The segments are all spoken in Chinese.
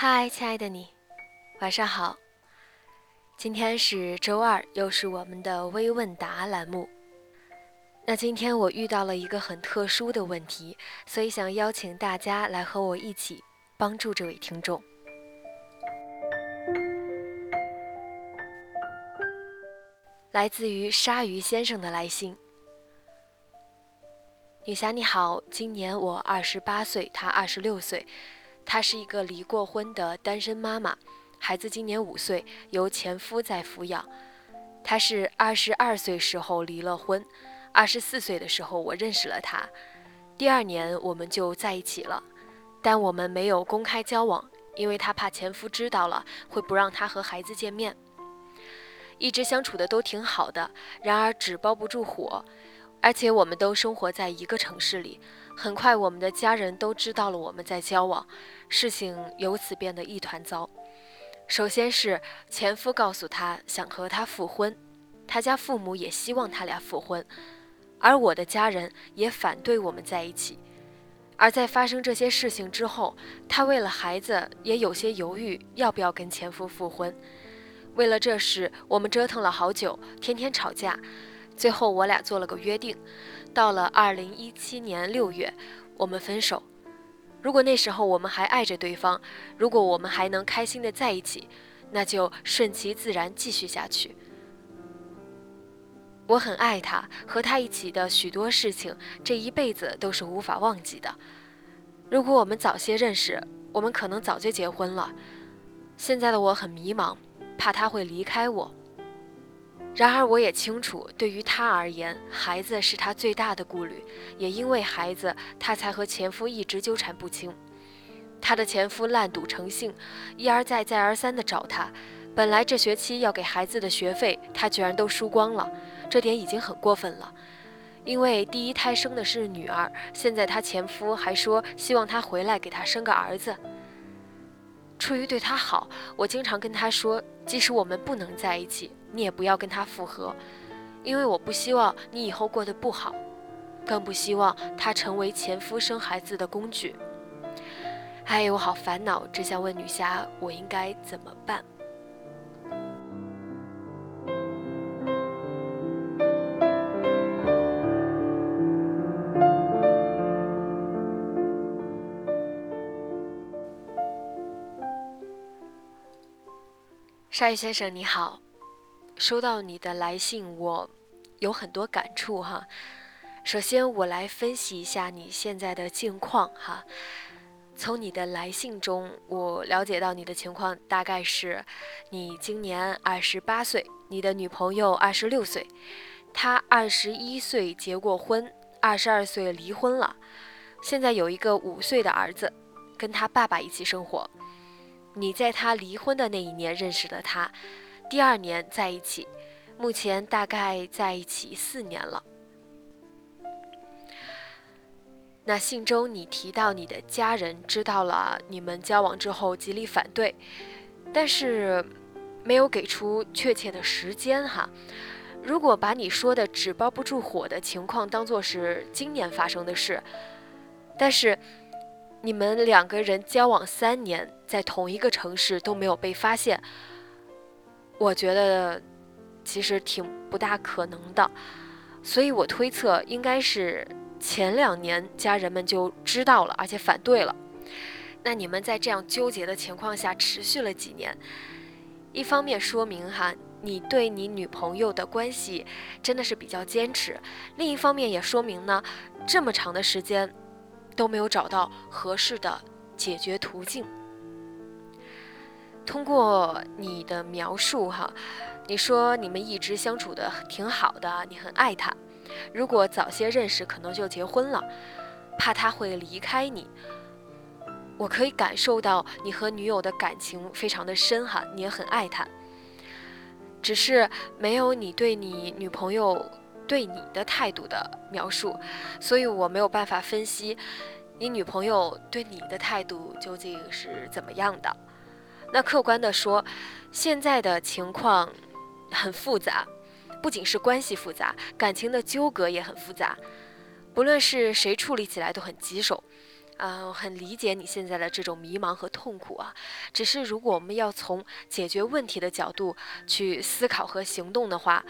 嗨，亲爱的你，晚上好。今天是周二，又是我们的微问答栏目。那今天我遇到了一个很特殊的问题，所以想邀请大家来和我一起帮助这位听众。来自于鲨鱼先生的来信。女侠你好，今年我二十八岁，他二十六岁。她是一个离过婚的单身妈妈，孩子今年五岁，由前夫在抚养。她是二十二岁时候离了婚，二十四岁的时候我认识了她，第二年我们就在一起了，但我们没有公开交往，因为她怕前夫知道了会不让她和孩子见面。一直相处的都挺好的，然而纸包不住火，而且我们都生活在一个城市里。很快，我们的家人都知道了我们在交往，事情由此变得一团糟。首先是前夫告诉他想和他复婚，他家父母也希望他俩复婚，而我的家人也反对我们在一起。而在发生这些事情之后，他为了孩子也有些犹豫，要不要跟前夫复婚。为了这事，我们折腾了好久，天天吵架。最后，我俩做了个约定。到了二零一七年六月，我们分手。如果那时候我们还爱着对方，如果我们还能开心的在一起，那就顺其自然继续下去。我很爱他，和他一起的许多事情，这一辈子都是无法忘记的。如果我们早些认识，我们可能早就结婚了。现在的我很迷茫，怕他会离开我。然而，我也清楚，对于他而言，孩子是他最大的顾虑。也因为孩子，他才和前夫一直纠缠不清。他的前夫烂赌成性，一而再、再而三地找他。本来这学期要给孩子的学费，他居然都输光了，这点已经很过分了。因为第一胎生的是女儿，现在他前夫还说希望他回来给他生个儿子。出于对他好，我经常跟他说，即使我们不能在一起。你也不要跟他复合，因为我不希望你以后过得不好，更不希望他成为前夫生孩子的工具。哎，我好烦恼，只想问女侠，我应该怎么办？鲨鱼先生，你好。收到你的来信，我有很多感触哈。首先，我来分析一下你现在的境况哈。从你的来信中，我了解到你的情况大概是：你今年二十八岁，你的女朋友二十六岁，她二十一岁结过婚，二十二岁离婚了，现在有一个五岁的儿子，跟他爸爸一起生活。你在他离婚的那一年认识了他。第二年在一起，目前大概在一起四年了。那信中你提到你的家人知道了你们交往之后极力反对，但是没有给出确切的时间哈。如果把你说的纸包不住火的情况当做是今年发生的事，但是你们两个人交往三年，在同一个城市都没有被发现。我觉得其实挺不大可能的，所以我推测应该是前两年家人们就知道了，而且反对了。那你们在这样纠结的情况下持续了几年，一方面说明哈你对你女朋友的关系真的是比较坚持，另一方面也说明呢，这么长的时间都没有找到合适的解决途径。通过你的描述哈，你说你们一直相处的挺好的，你很爱他，如果早些认识，可能就结婚了，怕他会离开你。我可以感受到你和女友的感情非常的深哈，你也很爱他。只是没有你对你女朋友对你的态度的描述，所以我没有办法分析你女朋友对你的态度究竟是怎么样的。那客观的说，现在的情况很复杂，不仅是关系复杂，感情的纠葛也很复杂，不论是谁处理起来都很棘手。嗯，很理解你现在的这种迷茫和痛苦啊。只是如果我们要从解决问题的角度去思考和行动的话，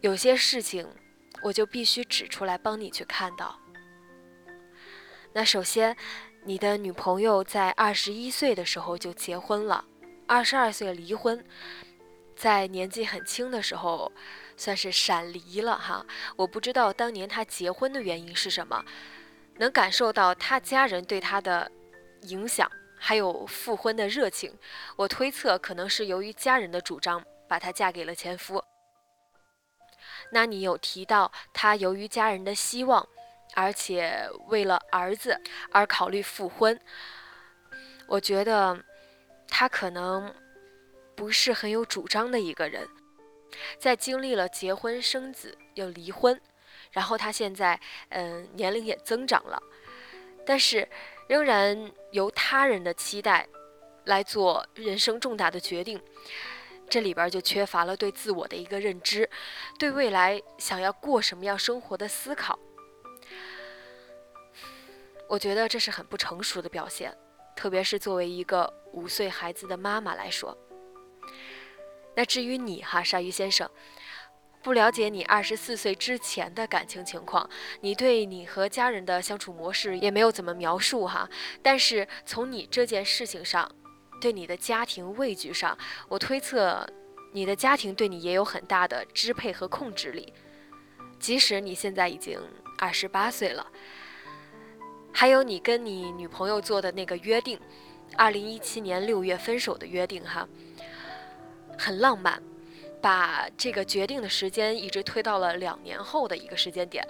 有些事情我就必须指出来帮你去看到。那首先，你的女朋友在二十一岁的时候就结婚了，二十二岁离婚，在年纪很轻的时候算是闪离了哈。我不知道当年她结婚的原因是什么。能感受到她家人对她的影响，还有复婚的热情。我推测可能是由于家人的主张，把她嫁给了前夫。那你有提到她由于家人的希望，而且为了儿子而考虑复婚。我觉得他可能不是很有主张的一个人，在经历了结婚生子又离婚。然后他现在，嗯，年龄也增长了，但是仍然由他人的期待来做人生重大的决定，这里边就缺乏了对自我的一个认知，对未来想要过什么样生活的思考。我觉得这是很不成熟的表现，特别是作为一个五岁孩子的妈妈来说。那至于你哈，鲨鱼先生。不了解你二十四岁之前的感情情况，你对你和家人的相处模式也没有怎么描述哈。但是从你这件事情上，对你的家庭畏惧上，我推测你的家庭对你也有很大的支配和控制力。即使你现在已经二十八岁了，还有你跟你女朋友做的那个约定，二零一七年六月分手的约定哈，很浪漫。把这个决定的时间一直推到了两年后的一个时间点，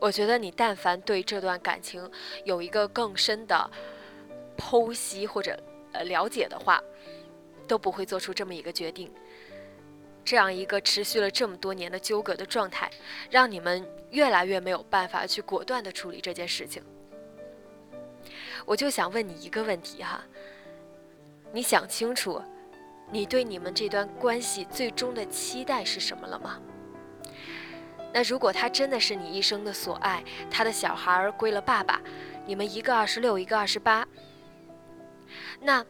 我觉得你但凡对这段感情有一个更深的剖析或者呃了解的话，都不会做出这么一个决定。这样一个持续了这么多年的纠葛的状态，让你们越来越没有办法去果断的处理这件事情。我就想问你一个问题哈，你想清楚？你对你们这段关系最终的期待是什么了吗？那如果他真的是你一生的所爱，他的小孩儿归了爸爸，你们一个二十六，一个二十八，那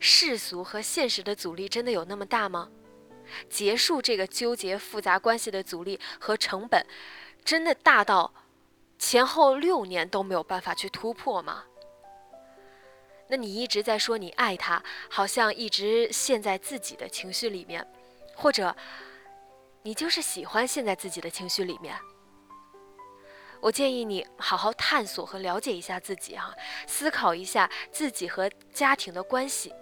世俗和现实的阻力真的有那么大吗？结束这个纠结复杂关系的阻力和成本，真的大到前后六年都没有办法去突破吗？那你一直在说你爱他，好像一直陷在自己的情绪里面，或者你就是喜欢陷在自己的情绪里面。我建议你好好探索和了解一下自己哈，思考一下自己和家庭的关系。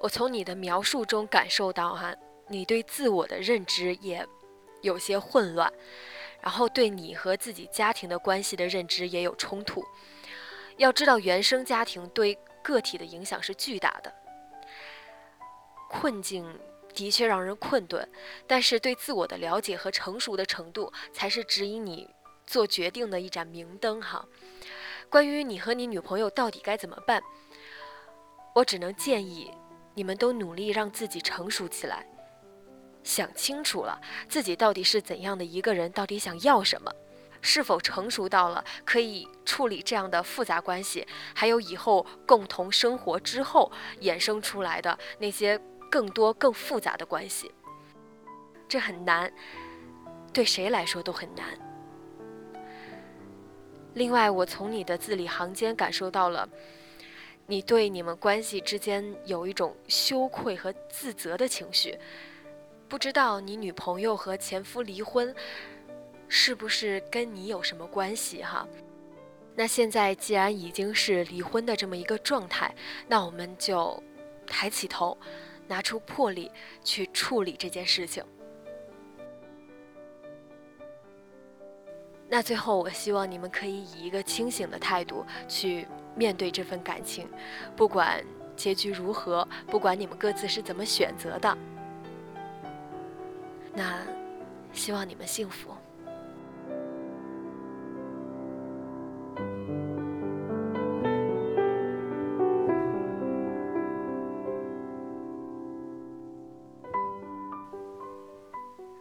我从你的描述中感受到哈，你对自我的认知也有些混乱，然后对你和自己家庭的关系的认知也有冲突。要知道，原生家庭对个体的影响是巨大的。困境的确让人困顿，但是对自我的了解和成熟的程度，才是指引你做决定的一盏明灯。哈，关于你和你女朋友到底该怎么办，我只能建议你们都努力让自己成熟起来，想清楚了自己到底是怎样的一个人，到底想要什么。是否成熟到了可以处理这样的复杂关系？还有以后共同生活之后衍生出来的那些更多更复杂的关系，这很难，对谁来说都很难。另外，我从你的字里行间感受到了，你对你们关系之间有一种羞愧和自责的情绪。不知道你女朋友和前夫离婚，是不是跟你有什么关系哈？那现在既然已经是离婚的这么一个状态，那我们就抬起头，拿出魄力去处理这件事情。那最后，我希望你们可以以一个清醒的态度去面对这份感情，不管结局如何，不管你们各自是怎么选择的，那希望你们幸福。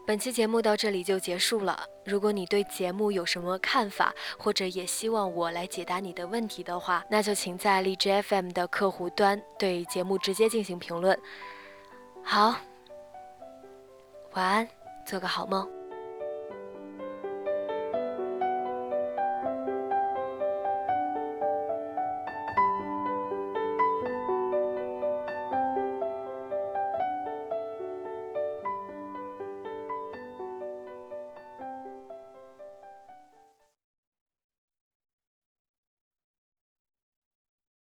本期节目到这里就结束了。如果你对节目有什么看法，或者也希望我来解答你的问题的话，那就请在荔枝 FM 的客户端对节目直接进行评论。好，晚安，做个好梦。